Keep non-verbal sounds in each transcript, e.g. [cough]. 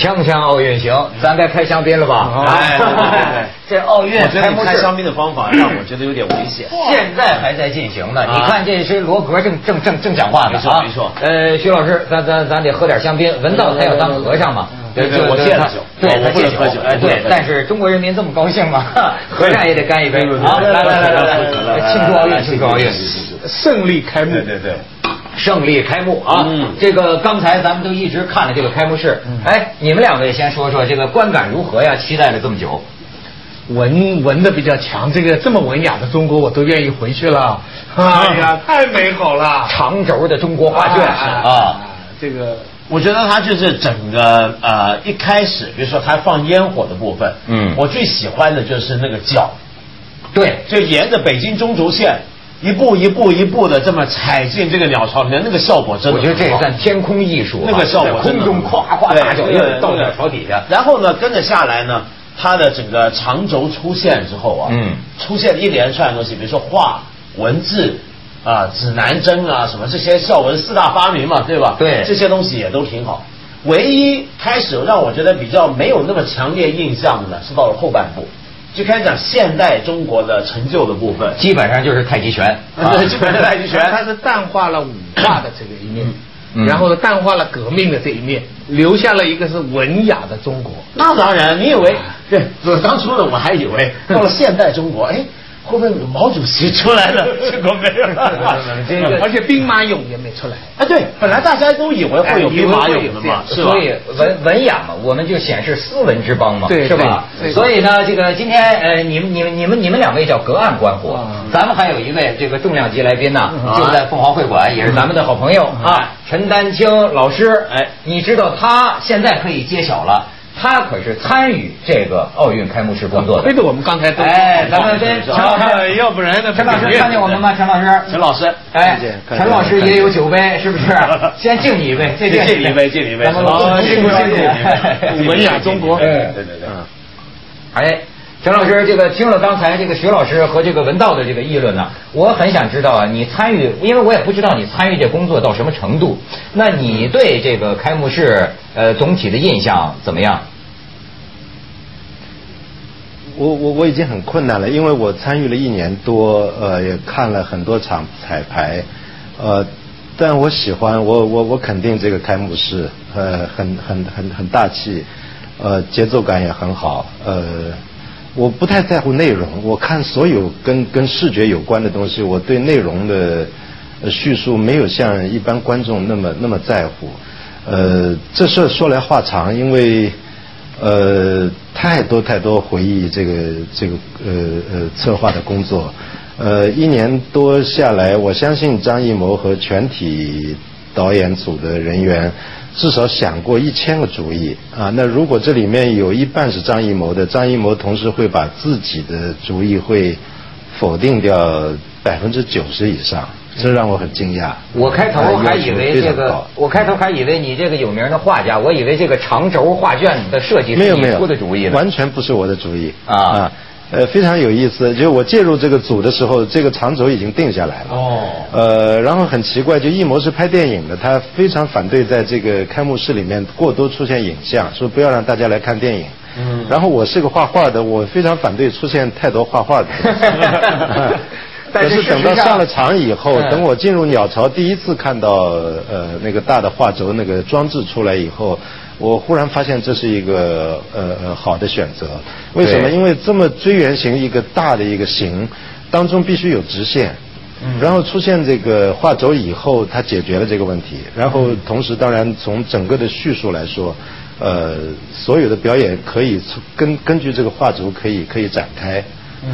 锵锵奥运行，咱该开香槟了吧？哎，[laughs] 这奥运我觉得开香槟的方法让我觉得有点危险。现在还在进行呢，你看这是罗格正正正正讲话呢，没错没错。呃，徐老师，咱咱咱得喝点香槟，文道他要当和尚嘛。对对，我戒了酒，对，我戒酒。哎，对，但是中国人民这么高兴吗？和尚也得干一杯。来来来来来，庆祝奥运，庆祝奥运，胜利开幕。对对。胜利开幕啊！嗯这个刚才咱们都一直看了这个开幕式，哎，你们两位先说说这个观感如何呀？期待了这么久，文文的比较强，这个这么文雅的中国，我都愿意回去了。[laughs] 哎呀，太美好了！长轴的中国画卷啊，，这个我觉得它就是整个呃一开始，比如说它放烟火的部分，嗯我最喜欢的就是那个角，对，就沿着北京中轴线一步一步一步的这么踩进这个鸟巢里面，那个效果真的我觉得这也算天空艺术啊，那个效果空中真的很好。夸夸对大脚印到鸟巢底下，然后呢，跟着下来呢，它的整个长轴出现之后啊，嗯。出现一连串的东西，比如说画、文字啊、指南针啊，什么这些孝文四大发明嘛，对吧？对。这些东西也都挺好。唯一开始让我觉得比较没有那么强烈印象的呢，是到了后半部，就开始讲现代中国的成就的部分。基本上就是太极拳，基本上太极拳它是淡化了武化的这个一面，嗯然后呢，淡化了革命的这一面，留下了一个是文雅的中国。那当然，你以为对？我当初呢，我还以为到了现代中国，哎，会不会有毛主席出来了？[laughs] 结果没有。这个而且兵马俑也没出来。啊，对，本来大家都以为会有兵马俑的嘛，是吧所？以文文雅嘛，我们就显示斯文之邦嘛，对是吧？所以呢，这个今天呃，你们你们你们你们两位叫隔岸观火，啊咱们还有一位这个重量级来宾呢，嗯就在凤凰会馆，也是咱们的好朋友啊，陈丹青老师。哎你知道他现在可以揭晓了，他可是参与这个奥运开幕式工作的亏。得我们刚才都哎，咱们跟陈老师，要不然呢？陈老师看见我们吗？陈老师，陈老师，哎陈老师也有酒杯，是不是？[laughs] 先敬你一杯，再敬你一杯敬你一杯咱们 [laughs] 辛苦辛苦哎 [laughs] 文雅中国哎对对对，哎，陈老师，这个听了刚才这个徐老师和这个文道的这个议论呢，我很想知道啊，你参与，因为我也不知道你参与这工作到什么程度，那你对这个开幕式呃总体的印象怎么样？我我我已经很困难了，因为我参与了一年多，呃，也看了很多场彩排，呃，但我喜欢，我我我肯定这个开幕式，呃，很很很很大气，呃，节奏感也很好，呃，我不太在乎内容，我看所有跟跟视觉有关的东西，我对内容的叙述没有像一般观众那么那么在乎，呃，这事儿说来话长，因为。呃，太多太多回忆这个这个呃呃策划的工作，呃，一年多下来，我相信张艺谋和全体导演组的人员至少想过一千个主意啊。那如果这里面有一半是张艺谋的，张艺谋同时会把自己的主意会否定掉百分之九十以上，这让我很惊讶。我开头还以为这个我开头还以为你这个有名的画家，我以为这个长轴画卷的设计是你没有没有出的主意呢。完全不是我的主意啊呃，非常有意思。就我介入这个组的时候，这个长轴已经定下来了。哦呃，然后很奇怪，就艺谋是拍电影的，他非常反对在这个开幕式里面过多出现影像，说不要让大家来看电影。嗯然后我是个画画的，我非常反对出现太多画画的。但 [laughs] 是可是等到上上了场以后，嗯等我进入鸟巢第一次看到呃那个大的画轴那个装置出来以后，我忽然发现这是一个呃呃好的选择。为什么？因为这么锥圆形一个大的一个形当中必须有直线。然后出现这个画轴以后，它解决了这个问题。然后同时，当然从整个的叙述来说，呃，所有的表演可以从根根据这个画轴可以可以展开。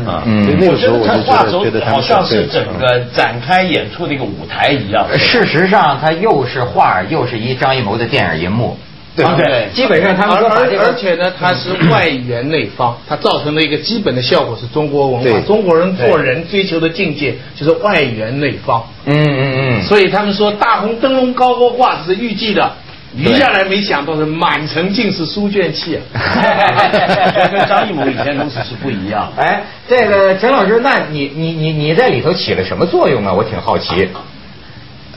啊，嗯那个时候我就看画轴觉得觉得他好像是整个展开演出的一个舞台一样。事实上，它又是画，又是一张艺谋的电影银幕，对吧？对基本上他们而而说把这个，而且呢，它是外圆内方，它造成的一个基本的效果是中国文化，中国人做人追求的境界就是外圆内方。嗯嗯嗯，所以他们说大红灯笼高高挂是预计的，余下来没想到是满城尽是书卷气啊！跟 [laughs] 张艺谋以前东西是不一样。哎，这个陈老师，那你你你你在里头起了什么作用啊？我挺好奇。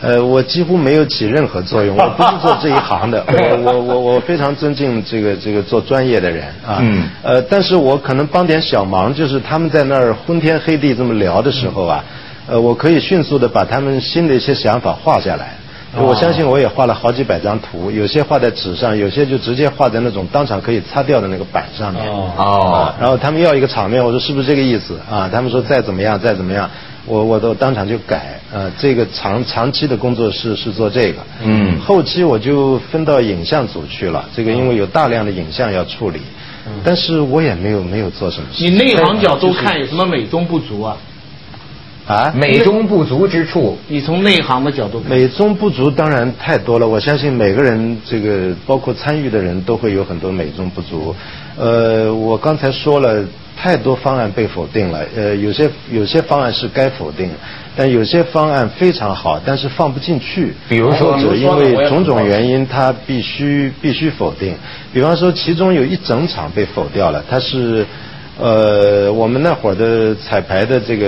呃，我几乎没有起任何作用，我不是做这一行的，[laughs] 我我我我非常尊敬这个这个做专业的人啊，嗯呃，但是我可能帮点小忙，就是他们在那儿昏天黑地这么聊的时候啊，呃，我可以迅速的把他们新的一些想法画下来。我相信我也画了好几百张图，有些画在纸上，有些就直接画在那种当场可以擦掉的那个板上面。哦啊然后他们要一个场面，我说是不是这个意思啊？他们说再怎么样，再怎么样，我我都当场就改。呃，这个长长期的工作室是做这个，嗯后期我就分到影像组去了。这个因为有大量的影像要处理，但是我也没有没有做什么事。你内行角度看有什么美中不足啊？啊？美中不足之处，你从内行的角度看，美中不足当然太多了，我相信每个人这个包括参与的人都会有很多美中不足。呃，我刚才说了，太多方案被否定了，呃，有些有些方案是该否定，但有些方案非常好，但是放不进去。比如说或者因为种种原因，它必须必须否定。比方说，其中有一整场被否掉了，它是。呃，我们那会儿的彩排的这个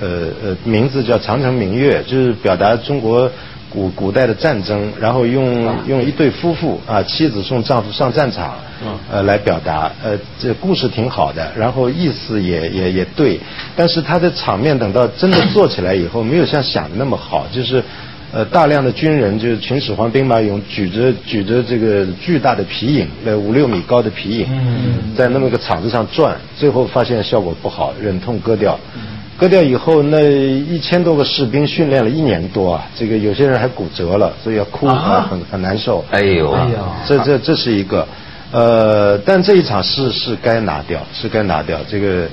呃呃名字叫《长城明月》，就是表达中国古古代的战争，然后用用一对夫妇啊，妻子送丈夫上战场，呃来表达，呃这故事挺好的，然后意思也也也对，但是他的场面等到真的做起来以后，没有像想的那么好，就是。呃，大量的军人就是秦始皇兵马俑举着举着这个巨大的皮影，呃五六米高的皮影，在那么个场子上转，最后发现效果不好，忍痛割掉。割掉以后，那一千多个士兵训练了一年多啊，这个有些人还骨折了，所以要哭啊，很很难受。哎呦，这这这是一个，呃，但这一场是是该拿掉，是该拿掉这个。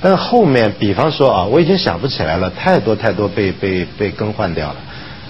但后面，比方说啊，我已经想不起来了，太多太多被被被更换掉了。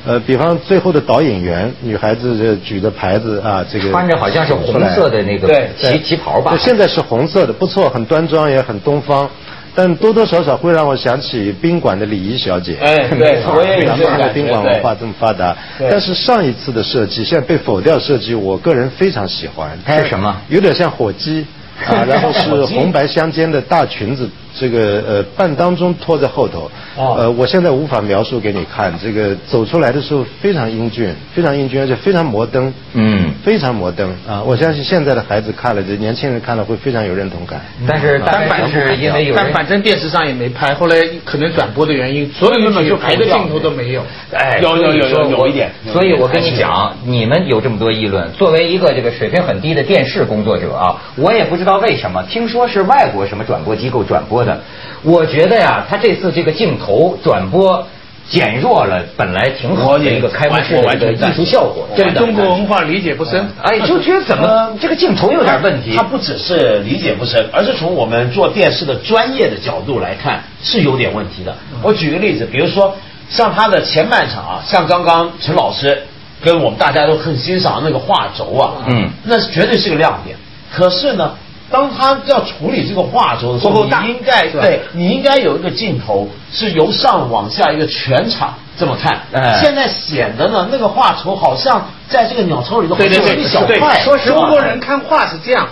呃，比方最后的导演员，女孩子这举着牌子啊，这个穿着好像是红色的那个对旗旗袍吧，？现在是红色的，不错，很端庄，也很东方。但多多少少会让我想起宾馆的礼仪小姐。哎对 [laughs] 我也有咱们的这种感觉宾馆文化这么发达，但是上一次的设计，现在被否掉设计，我个人非常喜欢。它是什么？有点像火鸡啊，然后是红白相间的大裙子，这个呃半当中拖在后头。哦呃，我现在无法描述给你看，这个走出来的时候非常英俊，非常英俊，而且非常摩登。嗯非常摩登啊！我相信现在的孩子看了，这年轻人看了会非常有认同感。但是但反是因为有人但反正电视上也没拍，后来可能转播的原因，所有的就拍的镜头都没有。哎，有有有有有一点所以我跟你讲，你们有这么多议论，作为一个这个水平很低的电视工作者啊，我也不知道为什么，听说是外国什么转播机构转播的，我觉得呀，他这次这个镜头转播。减弱了本来挺好的一个开幕式的一个艺术效果，对中国文化理解不深。哎，就觉得怎么这个镜头有点问题它。不只是理解不深，而是从我们做电视的专业的角度来看是有点问题的。我举个例子，比如说像他的前半场啊，像刚刚陈老师跟我们大家都很欣赏那个画轴啊，嗯那是绝对是个亮点。可是呢，当他要处理这个画轴的时候，不够大你应该对你应该有一个镜头是由上往下一个全场这么看。哎现在显得呢，那个画轴好像在这个鸟巢里头好对对对像有一小块。说实话，中国人看画是这样，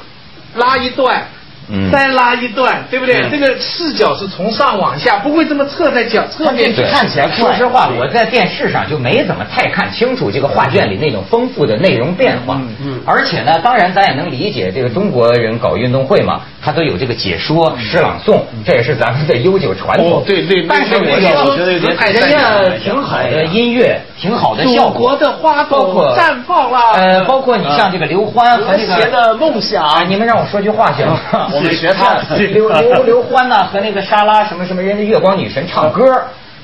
拉一段。嗯。再拉一段，对不对？嗯。这个视角是从上往下，不会这么侧在角侧面去，看起来说实话，我在电视上就没怎么太看清楚这个画卷里那种丰富的内容变化。嗯嗯。而且呢，当然咱也能理解，这个中国人搞运动会嘛，他都有这个解说、诗朗诵，这也是咱们的悠久传统。哦对对对但是我觉得有点哎人家挺好的音乐，挺好的效果。祖国的花朵绽放了呃，包括你像这个刘欢和那个写的梦想啊，你们让我说句话行吗？我们学他刘刘刘欢呐、和那个莎拉什么什么人家月光女神唱歌，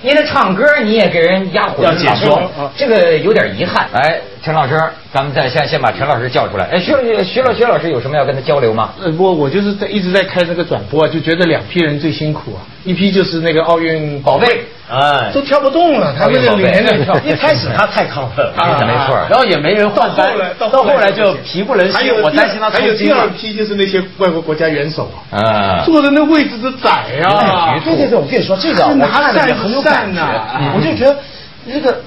你那唱歌你也给人压火要解说这个有点遗憾。哎，陈老师，咱们再先先把陈老师叫出来。哎，徐徐老徐老师有什么要跟他交流吗？呃，我我就是在一直在开这个转播啊，就觉得两批人最辛苦啊，一批就是那个奥运宝贝，哎都跳不动了，他们的连 [laughs] 着跳。一开始他太亢奋了，啊没错然后也没人换班，到到后来就疲不能兴，还有我担心他还有第二。批就是那些外国国家元首啊，啊，坐的那位置都窄啊，对对对，我跟你说这个，我拿看了也扇很有感觉我就觉得这个。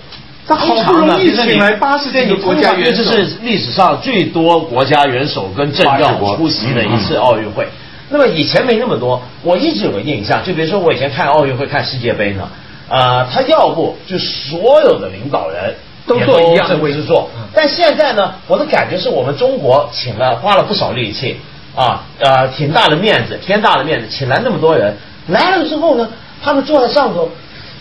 他好不容易请来80对你几个国家元首这是历史上最多国家元首跟政要出席的一次奥运会。那么以前没那么多，我一直有个印象，就比如说我以前看奥运会、看世界杯呢，呃，他要不就所有的领导人都也做一样的位置去做嗯，但现在呢，我的感觉是我们中国请了花了不少力气啊，呃，挺大的面子，天大的面子，请来那么多人，来了之后呢，他们坐在上头，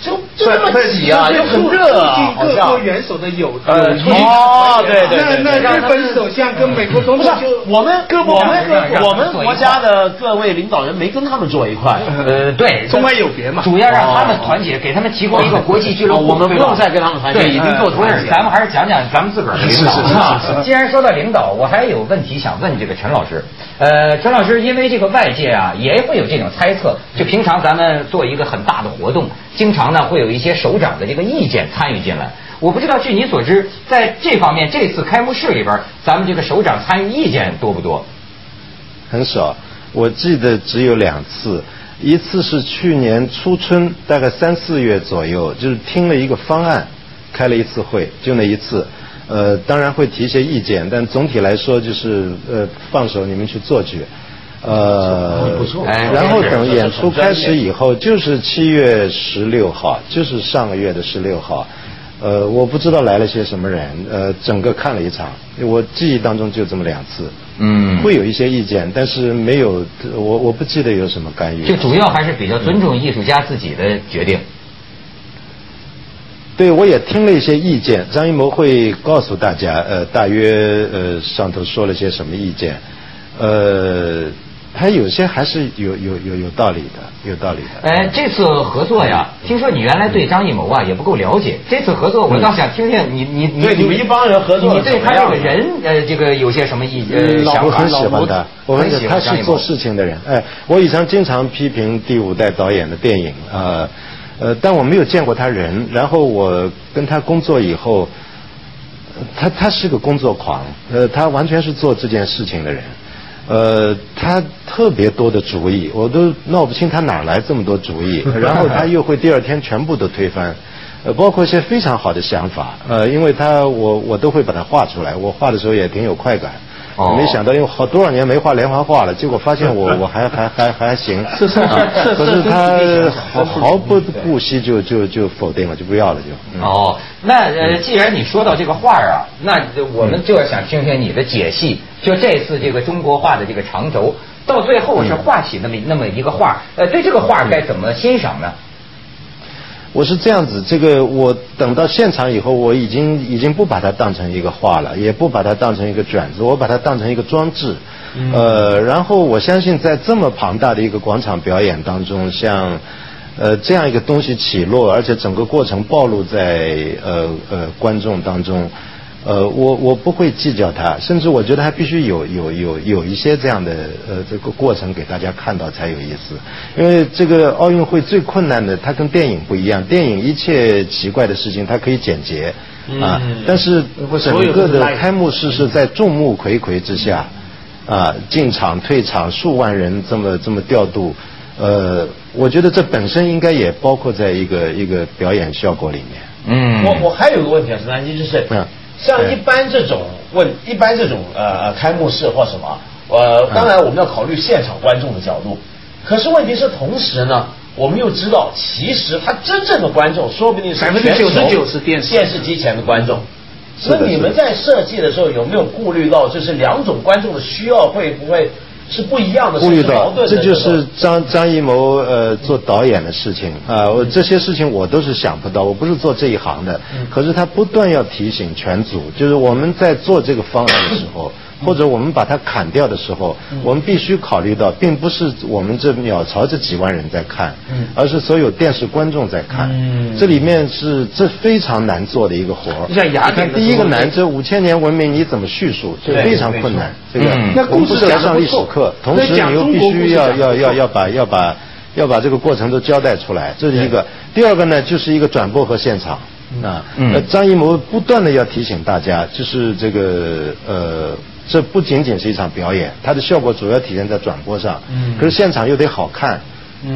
就就这么挤啊，又很热啊，好各像国元首的友谊哦对对对那那日本首相跟美国总统就我们我们我们国家的各位领导人没跟他们坐一块。呃，对，中外有别嘛主要让他们团结，给他们提供一个国际俱乐部，哦我们不用再跟他们团结对，已经够团结。咱们还是讲讲咱们自个儿的领导是是是既然说到领导，我还有问题想问这个陈老师。呃，陈老师，因为这个外界啊也会有这种猜测，就平常咱们做一个很大的活动，经常呢会有一些首长的这个意见参与进来。我不知道，据你所知，在这方面，这次开幕式里边，咱们这个首长参与意见多不多？很少，我记得只有两次，一次是去年初春，大概三四月左右，就是听了一个方案，开了一次会，就那一次。呃，当然会提一些意见，但总体来说就是呃放手你们去做去。呃，不错哎然后等演出开始以后，就是七月十六号，就是上个月的十六号。呃，我不知道来了些什么人，呃，整个看了一场，我记忆当中就这么两次。嗯会有一些意见，但是没有，我我不记得有什么干预。就主要还是比较尊重艺术家自己的决定。对，我也听了一些意见，张艺谋会告诉大家，呃，大约呃上头说了些什么意见，呃，他有些还是有有有有道理的，有道理的。哎，这次合作呀，听说你原来对张艺谋啊也不够了解，这次合作我倒想听听你你你对你们一帮人合作你对他这个人呃这个有些什么意呃老我想？很喜欢他，我很很喜欢他是做事情的人。哎，我以前经常批评第五代导演的电影，呃，呃，但我没有见过他人。然后我跟他工作以后，呃他他是个工作狂，呃，他完全是做这件事情的人。呃，他特别多的主意，我都闹不清他哪来这么多主意。[laughs] 然后他又会第二天全部都推翻，呃，包括一些非常好的想法，呃，因为他我我都会把它画出来，我画的时候也挺有快感。哦没想到，因为好多少年没画连环画了，结果发现我 [laughs] 我还还还还行。是是啊是可是他毫毫不顾惜就就就否定了，就不要了就。嗯哦，那呃，既然你说到这个画儿啊，那我们就要想听听你的解析。就这次这个中国画的这个长轴，到最后是画起那么那么一个画，呃，对这个画该怎么欣赏呢？我是这样子，这个我等到现场以后，我已经已经不把它当成一个画了，也不把它当成一个卷子，我把它当成一个装置。呃，然后我相信在这么庞大的一个广场表演当中，像呃这样一个东西起落，而且整个过程暴露在呃呃观众当中。呃，我我不会计较它，甚至我觉得还必须有有有有一些这样的呃这个过程给大家看到才有意思，因为这个奥运会最困难的，它跟电影不一样，电影一切奇怪的事情它可以简洁。啊，但是整个的开幕式是在众目睽睽之下啊进场退场数万人这么这么调度，呃，我觉得这本身应该也包括在一个一个表演效果里面。嗯。我我还有个问题啊，陈丹基，就是嗯像一般这种问，一般这种呃开幕式或什么，呃，当然我们要考虑现场观众的角度，可是问题是同时呢，我们又知道，其实他真正的观众说不定是百分之九十九是电视。电视机前的观众。是的那你们在设计的时候有没有顾虑到，就是两种观众的需要会不会是不一样的，顾虑到甚至矛，盾的这就是张张艺谋呃做导演的事情。啊、我这些事情我都是想不到，我不是做这一行的，可是他不断要提醒全组，就是我们在做这个方案的时候。或者我们把它砍掉的时候，我们必须考虑到，并不是我们这鸟巢这几万人在看，而是所有电视观众在看。这里面是这非常难做的一个活儿。像雅第一个难，这五千年文明你怎么叙述，这非常困难。这个嗯那故事是来上历史课，同时你又必须要要要要把要把要把这个过程都交代出来，这是一个。第二个呢，就是一个转播和现场啊。嗯呃张艺谋不断的要提醒大家，就是这个呃。这不仅仅是一场表演，它的效果主要体现在转播上。嗯，可是现场又得好看，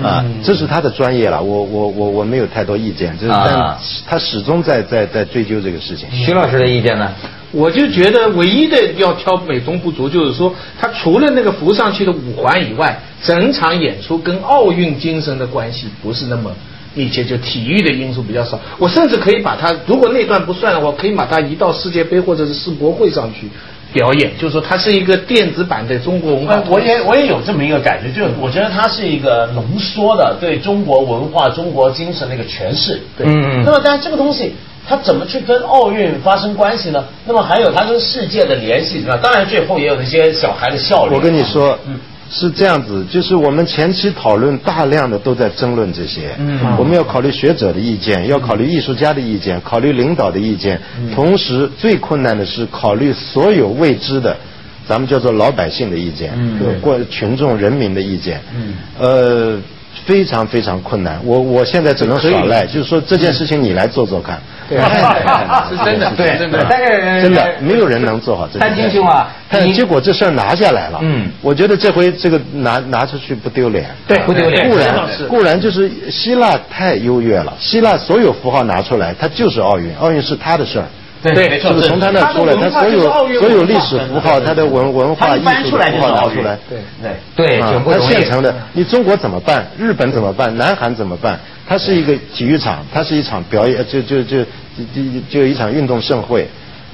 啊，这是他的专业了。我我我我没有太多意见，就是啊但他始终在在在追究这个事情。徐老师的意见呢？我就觉得唯一的要挑美中不足，就是说他除了那个浮上去的五环以外，整场演出跟奥运精神的关系不是那么密切，就体育的因素比较少。我甚至可以把它，如果那段不算的话，可以把它移到世界杯或者是世博会上去表演，就是说它是一个电子版的中国文化呃。我也我也有这么一个感觉，就是我觉得它是一个浓缩的对中国文化、中国精神的一个诠释。对嗯那么，但是这个东西它怎么去跟奥运发生关系呢？那么还有它跟世界的联系怎么样？当然，最后也有那些小孩的笑容。我跟你说，嗯是这样子，就是我们前期讨论大量的都在争论这些，嗯。我们要考虑学者的意见，要考虑艺术家的意见，考虑领导的意见，嗯。同时最困难的是考虑所有未知的。咱们叫做老百姓的意见，过群众人民的意见，嗯。呃，非常非常困难。我我现在只能耍赖，就是说这件事情你来做做看，[laughs] 对。是真的这件事情是真的真的没有人能做好这件丹事青兄啊，但结果这事儿拿下来了，嗯。我觉得这回这个拿拿出去不丢脸，对不丢脸。固然固然就是希腊太优越了，希腊所有符号拿出来，它就是奥运，奥运是他的事儿。对没错是从他那出来？他所有所有历史符号，他的文文化艺术的符号拿出来，对对。对，啊它挺不容易。现成的。你中国怎么办？日本怎么办？南韩怎么办？它是一个体育场，它是一场表演，就就就就就就一场运动盛会。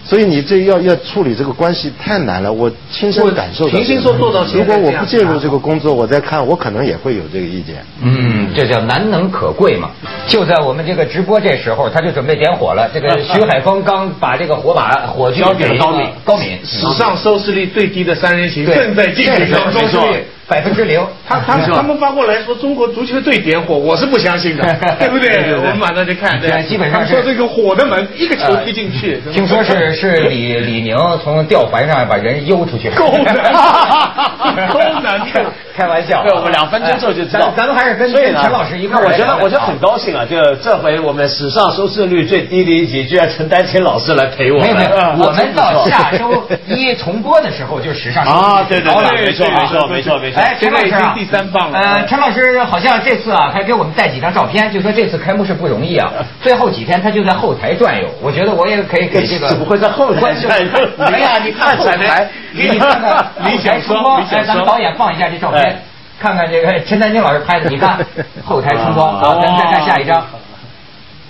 所以你这要要处理这个关系太难了，我亲身感受到。平心说做到现在如果我不介入这个工作，我再看，我可能也会有这个意见。嗯，这叫难能可贵嘛。就在我们这个直播这时候，他就准备点火了。这个 [laughs] 徐海峰刚把这个火把火炬交给了高敏高敏，史上收视率最低的三人行正在进行这当中收。视率百分之零。他他他们发过来说中国足球队点火，我是不相信的，[laughs] 对不对？对对对我们马上去看，对基本上是说这个火的门一个球踢进去，听说是是李李宁从吊环上把人悠出去，[laughs] 够难 [laughs] 够难开开玩笑啊。对，我们两分钟之后就知道。咱咱们还是跟所陈老师一块儿那我觉得我觉得很高兴啊，就这回我们史上收视率最低的一集，居然陈丹青老师来陪我们。没有没有，啊我们到下周一重播的时候就史上啊对对对没错没错没错没错哎，陈老师啊现在已经第三棒了呃，陈老师好像这次啊，还给我们带几张照片，就说这次开幕式不容易啊。[laughs] 最后几天他就在后台转悠，我觉得我也可以给这个 [laughs] 怎么会在后台转悠哎呀，你看后台，[laughs] 给你看看理想后台冲光。哎，双理想双咱们导演放一下这照片哎，看看这个陈丹青老师拍的，你看后台春光。好，咱们再看下一张，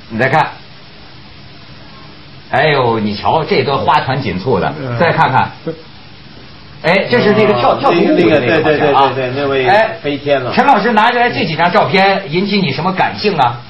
你再看。哎呦，你瞧这都花团锦簇的，嗯再看看。哎，这是那个跳跳的那个那个对对对对对那位哎飞天了陈老师拿下来这几张照片，引起你什么感性啊？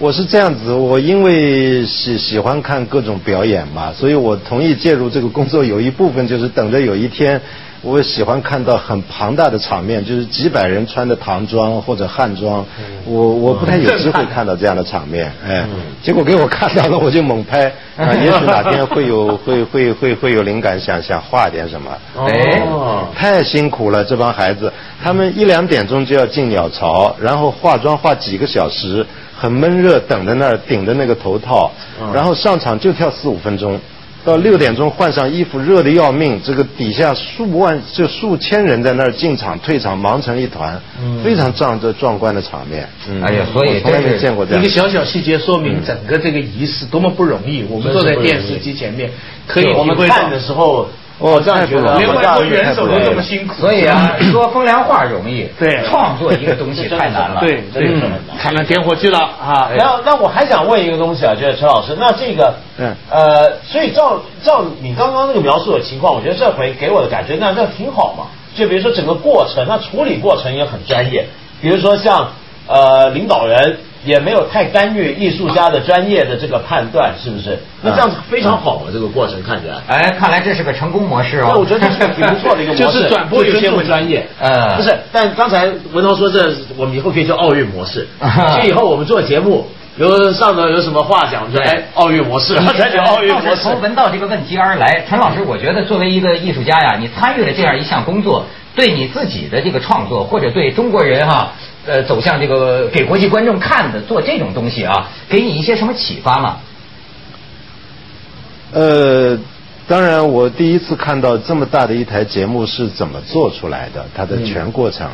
我是这样子，我因为喜喜欢看各种表演嘛，所以我同意介入这个工作，有一部分就是等着有一天，我喜欢看到很庞大的场面，就是几百人穿的唐装或者汉装，我我不太有机会看到这样的场面，哎，结果给我看到了，我就猛拍，啊，[laughs] 也许哪天会有会会会会有灵感，想想画点什么。哎哦，太辛苦了，这帮孩子，他们一两点钟就要进鸟巢，然后化妆化几个小时，很闷热，等在那儿顶着那个头套，然后上场就跳四五分钟，到六点钟换上衣服，热的要命，这个底下数万就数千人在那儿进场退场忙成一团，非常壮这壮观的场面。嗯哎呀所以从来没见过这样一个。小小细节说明整个这个仪式多么不容易。我们坐在电视机前面，可以我们看的时候，哦我这样觉得，连外国元首都这么辛苦，所以啊，说风凉话容易，对创作一个东西太难了。对对真的难，看看点火器了啊！然后，那我还想问一个东西啊，就是陈老师，那这个，嗯呃，所以照照你刚刚那个描述的情况，我觉得这回给我的感觉，那那挺好嘛。就比如说整个过程，那处理过程也很专业，比如说像呃领导人也没有太干预艺术家的专业的这个判断，是不是？那这样子非常好啊，这个过程看起来。哎，看来这是个成功模式哦。那我觉得这是个挺不错的一个模式，[laughs] 就是转播有些就尊重问题专业。呃不是，但刚才文涛说这我们以后可以叫奥运模式，[laughs] 所以以后我们做节目，有上头有什么话讲，就哎奥运模式，再讲 [laughs] 奥运模式。从文道这个问题而来，陈老师，我觉得作为一个艺术家呀，你参与了这样一项工作，对你自己的这个创作，或者对中国人哈、呃，走向这个给国际观众看的做这种东西啊，给你一些什么启发吗？呃，当然，我第一次看到这么大的一台节目是怎么做出来的，它的全过程。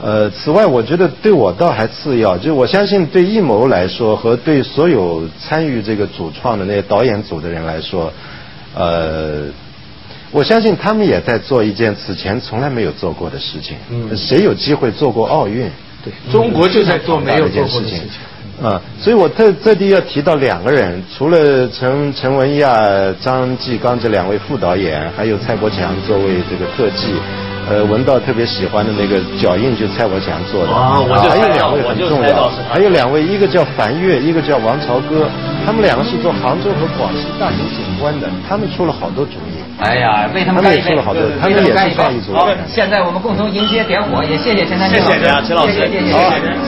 呃，此外，我觉得对我倒还次要，就我相信对艺谋来说和对所有参与这个主创的那些导演组的人来说，呃，我相信他们也在做一件此前从来没有做过的事情。嗯谁有机会做过奥运？对，中国就在做没有做过的事情。啊，所以我特特地要提到两个人，除了陈陈文亚、张继刚这两位副导演，还有蔡国强作为这个特技。呃，闻到特别喜欢的那个脚印就蔡国强做的，啊我就还有两位很重要还有两位，一个叫樊越，一个叫王朝歌，他们两个是做杭州和广西大型景观的，他们出了好多主意。哎呀，为他们他们干一杯，也出了好多为他们也是创意组好，现在我们共同迎接点火，也谢谢陈丹青老师，谢谢啊陈老师谢谢谢谢谢谢。